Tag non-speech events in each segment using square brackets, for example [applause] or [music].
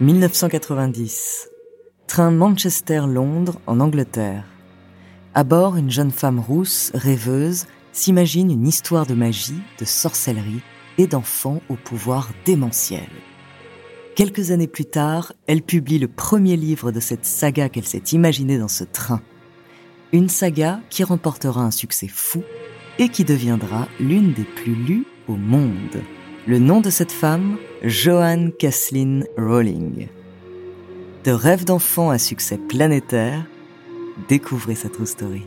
1990. Train Manchester-Londres en Angleterre. À bord, une jeune femme rousse, rêveuse, s'imagine une histoire de magie, de sorcellerie et d'enfants au pouvoir démentiel. Quelques années plus tard, elle publie le premier livre de cette saga qu'elle s'est imaginée dans ce train. Une saga qui remportera un succès fou et qui deviendra l'une des plus lues au monde. Le nom de cette femme, Joanne Kathleen Rowling. De rêve d'enfant à succès planétaire, découvrez sa true story.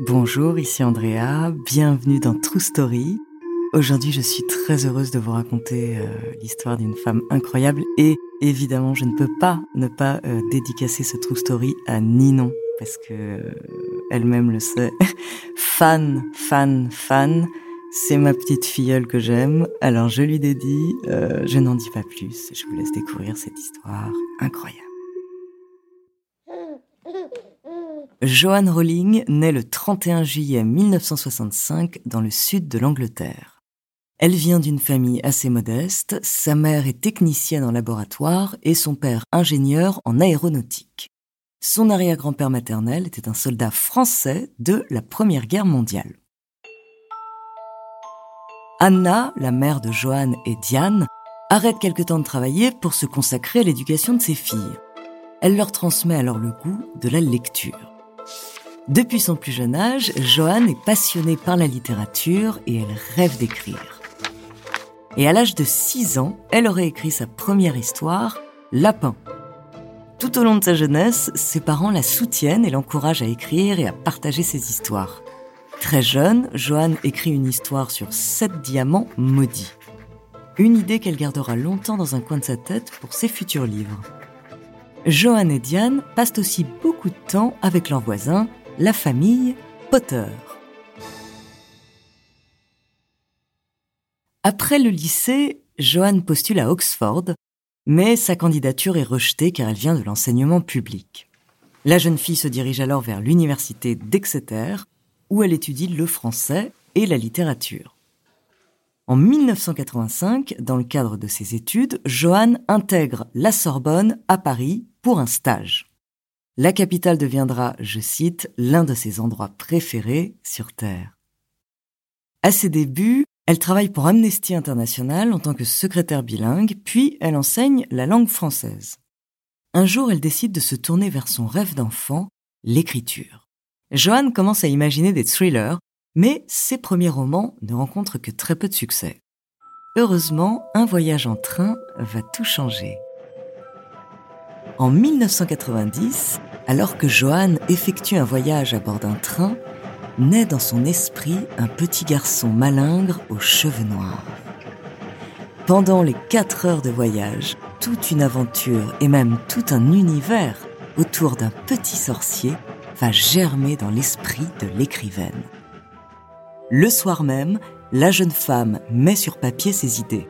Bonjour, ici Andrea, bienvenue dans True Story. Aujourd'hui, je suis très heureuse de vous raconter euh, l'histoire d'une femme incroyable et évidemment, je ne peux pas ne pas euh, dédicacer ce True Story à Ninon parce que euh, elle-même le sait. [laughs] fan, fan, fan. C'est ma petite filleule que j'aime, alors je lui dédie, je n'en dis pas plus, je vous laisse découvrir cette histoire incroyable. Joanne Rowling naît le 31 juillet 1965 dans le sud de l'Angleterre. Elle vient d'une famille assez modeste, sa mère est technicienne en laboratoire et son père ingénieur en aéronautique. Son arrière-grand-père maternel était un soldat français de la Première Guerre mondiale. Anna, la mère de Joanne et Diane, arrête quelque temps de travailler pour se consacrer à l'éducation de ses filles. Elle leur transmet alors le goût de la lecture. Depuis son plus jeune âge, Joanne est passionnée par la littérature et elle rêve d'écrire. Et à l'âge de 6 ans, elle aurait écrit sa première histoire, Lapin. Tout au long de sa jeunesse, ses parents la soutiennent et l'encouragent à écrire et à partager ses histoires. Très jeune, Joanne écrit une histoire sur sept diamants maudits. Une idée qu'elle gardera longtemps dans un coin de sa tête pour ses futurs livres. Joanne et Diane passent aussi beaucoup de temps avec leurs voisins, la famille Potter. Après le lycée, Joanne postule à Oxford, mais sa candidature est rejetée car elle vient de l'enseignement public. La jeune fille se dirige alors vers l'université d'Exeter, où elle étudie le français et la littérature. En 1985, dans le cadre de ses études, Joanne intègre la Sorbonne à Paris pour un stage. La capitale deviendra, je cite, l'un de ses endroits préférés sur Terre. À ses débuts, elle travaille pour Amnesty International en tant que secrétaire bilingue, puis elle enseigne la langue française. Un jour, elle décide de se tourner vers son rêve d'enfant, l'écriture. Joanne commence à imaginer des thrillers, mais ses premiers romans ne rencontrent que très peu de succès. Heureusement, un voyage en train va tout changer. En 1990, alors que Joanne effectue un voyage à bord d'un train, naît dans son esprit un petit garçon malingre aux cheveux noirs. Pendant les quatre heures de voyage, toute une aventure et même tout un univers autour d'un petit sorcier va germer dans l'esprit de l'écrivaine. Le soir même, la jeune femme met sur papier ses idées.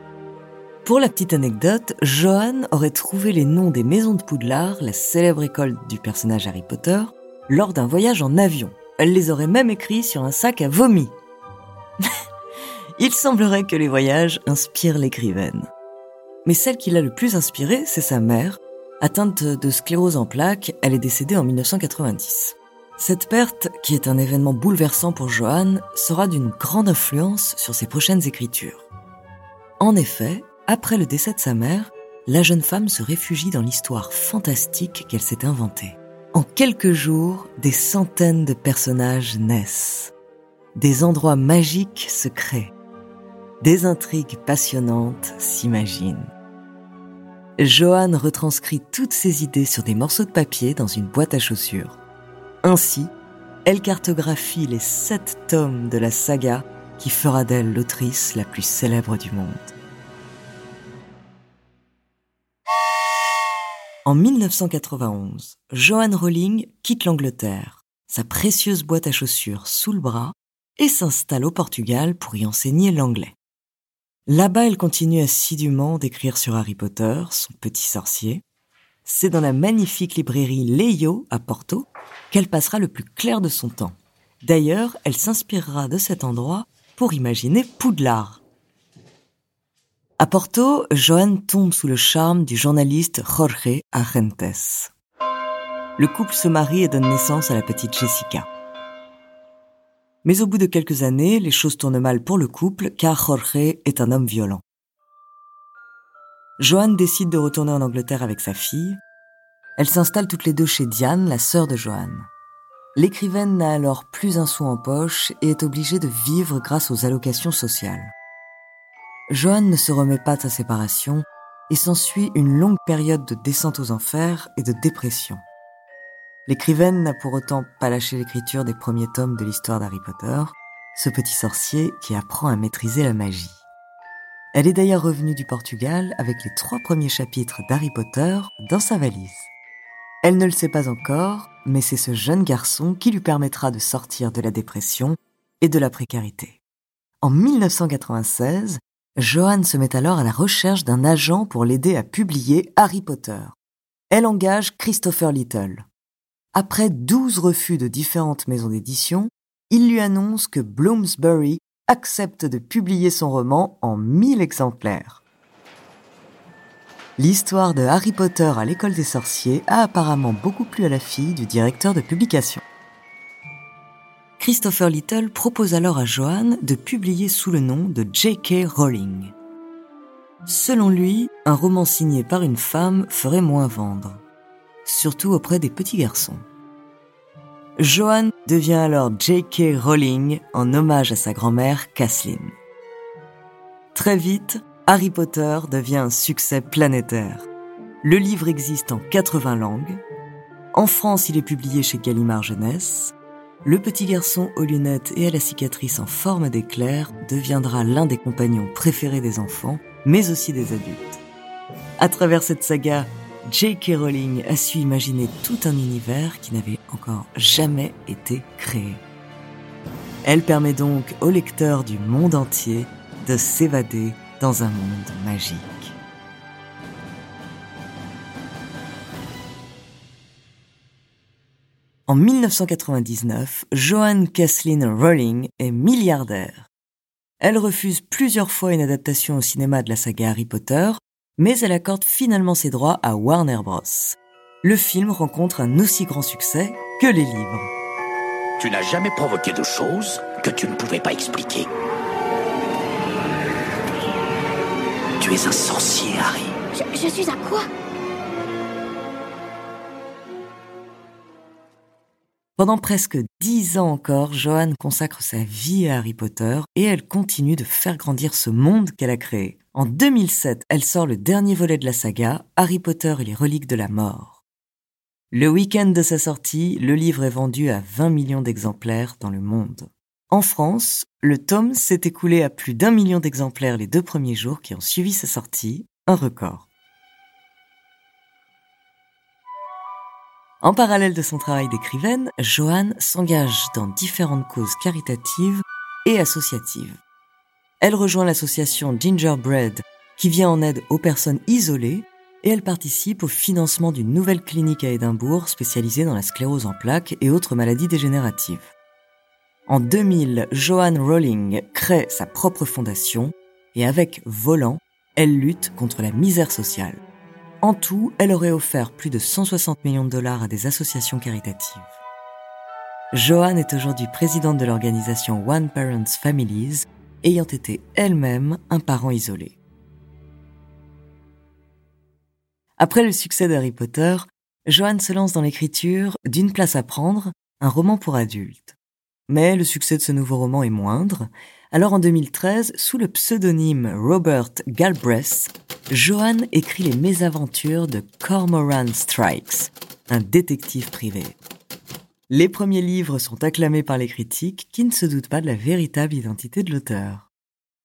Pour la petite anecdote, Johan aurait trouvé les noms des maisons de Poudlard, la célèbre école du personnage Harry Potter, lors d'un voyage en avion. Elle les aurait même écrits sur un sac à vomi. [laughs] Il semblerait que les voyages inspirent l'écrivaine. Mais celle qui l'a le plus inspirée, c'est sa mère. Atteinte de sclérose en plaques, elle est décédée en 1990. Cette perte, qui est un événement bouleversant pour Joanne, sera d'une grande influence sur ses prochaines écritures. En effet, après le décès de sa mère, la jeune femme se réfugie dans l'histoire fantastique qu'elle s'est inventée. En quelques jours, des centaines de personnages naissent. Des endroits magiques se créent. Des intrigues passionnantes s'imaginent. Joanne retranscrit toutes ses idées sur des morceaux de papier dans une boîte à chaussures. Ainsi, elle cartographie les sept tomes de la saga qui fera d'elle l'autrice la plus célèbre du monde. En 1991, Joanne Rowling quitte l'Angleterre, sa précieuse boîte à chaussures sous le bras, et s'installe au Portugal pour y enseigner l'anglais. Là-bas, elle continue assidûment d'écrire sur Harry Potter, son petit sorcier. C'est dans la magnifique librairie Leio à Porto qu'elle passera le plus clair de son temps. D'ailleurs, elle s'inspirera de cet endroit pour imaginer Poudlard. À Porto, Joanne tombe sous le charme du journaliste Jorge Agentes. Le couple se marie et donne naissance à la petite Jessica. Mais au bout de quelques années, les choses tournent mal pour le couple car Jorge est un homme violent. Joanne décide de retourner en Angleterre avec sa fille. Elles s'installent toutes les deux chez Diane, la sœur de Joanne. L'écrivaine n'a alors plus un sou en poche et est obligée de vivre grâce aux allocations sociales. Joanne ne se remet pas de sa séparation et s'ensuit une longue période de descente aux enfers et de dépression. L'écrivaine n'a pour autant pas lâché l'écriture des premiers tomes de l'histoire d'Harry Potter, ce petit sorcier qui apprend à maîtriser la magie. Elle est d'ailleurs revenue du Portugal avec les trois premiers chapitres d'Harry Potter dans sa valise. Elle ne le sait pas encore, mais c'est ce jeune garçon qui lui permettra de sortir de la dépression et de la précarité. En 1996, Joanne se met alors à la recherche d'un agent pour l'aider à publier Harry Potter. Elle engage Christopher Little. Après 12 refus de différentes maisons d'édition, il lui annonce que Bloomsbury accepte de publier son roman en 1000 exemplaires. L'histoire de Harry Potter à l'école des sorciers a apparemment beaucoup plu à la fille du directeur de publication. Christopher Little propose alors à Joanne de publier sous le nom de J.K. Rowling. Selon lui, un roman signé par une femme ferait moins vendre, surtout auprès des petits garçons. Joanne devient alors J.K. Rowling en hommage à sa grand-mère Kathleen. Très vite, Harry Potter devient un succès planétaire. Le livre existe en 80 langues. En France, il est publié chez Gallimard Jeunesse. Le petit garçon aux lunettes et à la cicatrice en forme d'éclair deviendra l'un des compagnons préférés des enfants, mais aussi des adultes. À travers cette saga, J.K. Rowling a su imaginer tout un univers qui n'avait encore jamais été créé. Elle permet donc aux lecteurs du monde entier de s'évader dans un monde magique. En 1999, Joanne Kathleen Rowling est milliardaire. Elle refuse plusieurs fois une adaptation au cinéma de la saga Harry Potter, mais elle accorde finalement ses droits à Warner Bros. Le film rencontre un aussi grand succès que les livres. Tu n'as jamais provoqué de choses que tu ne pouvais pas expliquer. Tu es un sorcier, Harry. Je, je suis un quoi? Pendant presque dix ans encore, Joanne consacre sa vie à Harry Potter et elle continue de faire grandir ce monde qu'elle a créé. En 2007, elle sort le dernier volet de la saga, Harry Potter et les reliques de la mort. Le week-end de sa sortie, le livre est vendu à 20 millions d'exemplaires dans le monde. En France, le tome s'est écoulé à plus d'un million d'exemplaires les deux premiers jours qui ont suivi sa sortie, un record. En parallèle de son travail d'écrivaine, Joanne s'engage dans différentes causes caritatives et associatives. Elle rejoint l'association Gingerbread qui vient en aide aux personnes isolées et elle participe au financement d'une nouvelle clinique à Édimbourg spécialisée dans la sclérose en plaques et autres maladies dégénératives. En 2000, Joanne Rowling crée sa propre fondation et avec Volant, elle lutte contre la misère sociale. En tout, elle aurait offert plus de 160 millions de dollars à des associations caritatives. Joanne est aujourd'hui présidente de l'organisation One Parents Families, ayant été elle-même un parent isolé. Après le succès d'Harry Potter, Joanne se lance dans l'écriture d'Une place à prendre, un roman pour adultes. Mais le succès de ce nouveau roman est moindre, alors en 2013, sous le pseudonyme Robert Galbraith, Joanne écrit les mésaventures de Cormoran Strikes, un détective privé. Les premiers livres sont acclamés par les critiques qui ne se doutent pas de la véritable identité de l'auteur.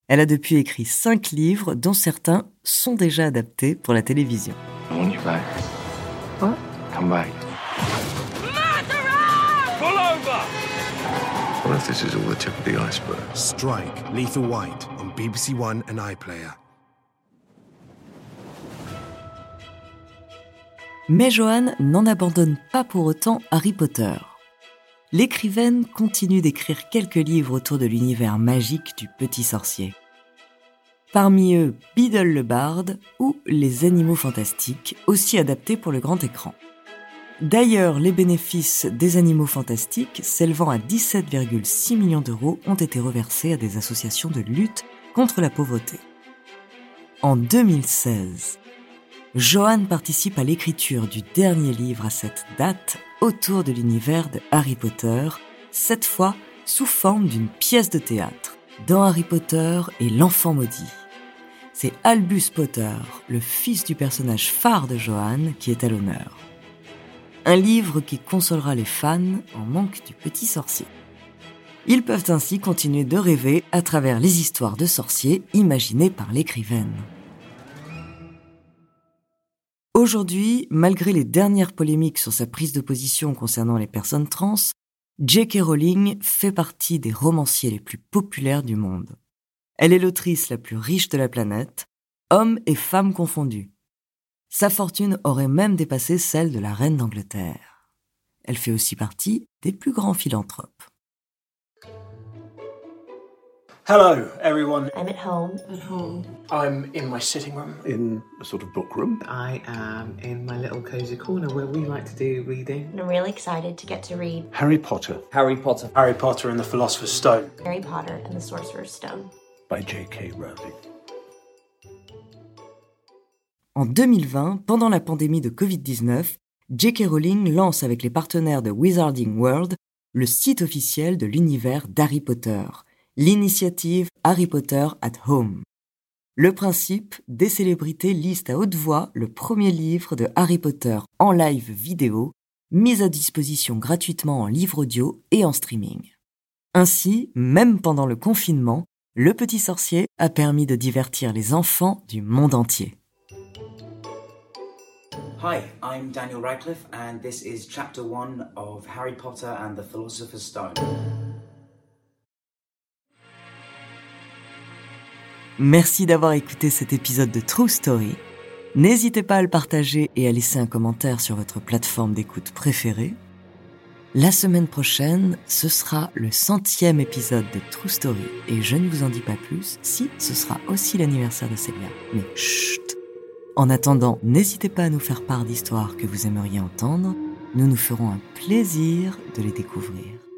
Elle a depuis écrit cinq livres dont certains sont déjà adaptés pour la télévision. What if this is all the tip of the iceberg? Strike, Lethal White on BBC One and iPlayer. Mais Joanne n'en abandonne pas pour autant Harry Potter. L'écrivaine continue d'écrire quelques livres autour de l'univers magique du petit sorcier. Parmi eux, Beedle le barde ou Les animaux fantastiques, aussi adaptés pour le grand écran. D'ailleurs, les bénéfices des animaux fantastiques, s'élevant à 17,6 millions d'euros, ont été reversés à des associations de lutte contre la pauvreté. En 2016, Johan participe à l'écriture du dernier livre à cette date autour de l'univers de Harry Potter, cette fois sous forme d'une pièce de théâtre, dans Harry Potter et l'enfant maudit. C'est Albus Potter, le fils du personnage phare de Johan, qui est à l'honneur. Un livre qui consolera les fans en manque du petit sorcier. Ils peuvent ainsi continuer de rêver à travers les histoires de sorciers imaginées par l'écrivaine. Aujourd'hui, malgré les dernières polémiques sur sa prise de position concernant les personnes trans, J.K. Rowling fait partie des romanciers les plus populaires du monde. Elle est l'autrice la plus riche de la planète, hommes et femmes confondus. Sa fortune aurait même dépassé celle de la reine d'Angleterre. Elle fait aussi partie des plus grands philanthropes. Hello, everyone. I'm at home. At home. I'm in my sitting room. In a sort of book room. I am in my little cozy corner where we like to do reading. I'm really excited to get to read Harry Potter Harry Potter. Harry Potter and the Philosopher's Stone. Harry Potter and the Sorcerer's Stone. by J.K. Rowling. En 2020, pendant la pandémie de Covid-19, J.K. Rowling lance avec les partenaires de Wizarding World le site officiel de l'univers d'Harry Potter, l'initiative Harry Potter at Home. Le principe, des célébrités lisent à haute voix le premier livre de Harry Potter en live vidéo, mis à disposition gratuitement en livre audio et en streaming. Ainsi, même pendant le confinement, Le Petit Sorcier a permis de divertir les enfants du monde entier. Hi, I'm Daniel Radcliffe, and this is chapter one of Harry Potter and the Philosopher's Stone. Merci d'avoir écouté cet épisode de True Story. N'hésitez pas à le partager et à laisser un commentaire sur votre plateforme d'écoute préférée. La semaine prochaine, ce sera le centième épisode de True Story et je ne vous en dis pas plus si ce sera aussi l'anniversaire de Célia. Mais chut En attendant, n'hésitez pas à nous faire part d'histoires que vous aimeriez entendre. Nous nous ferons un plaisir de les découvrir.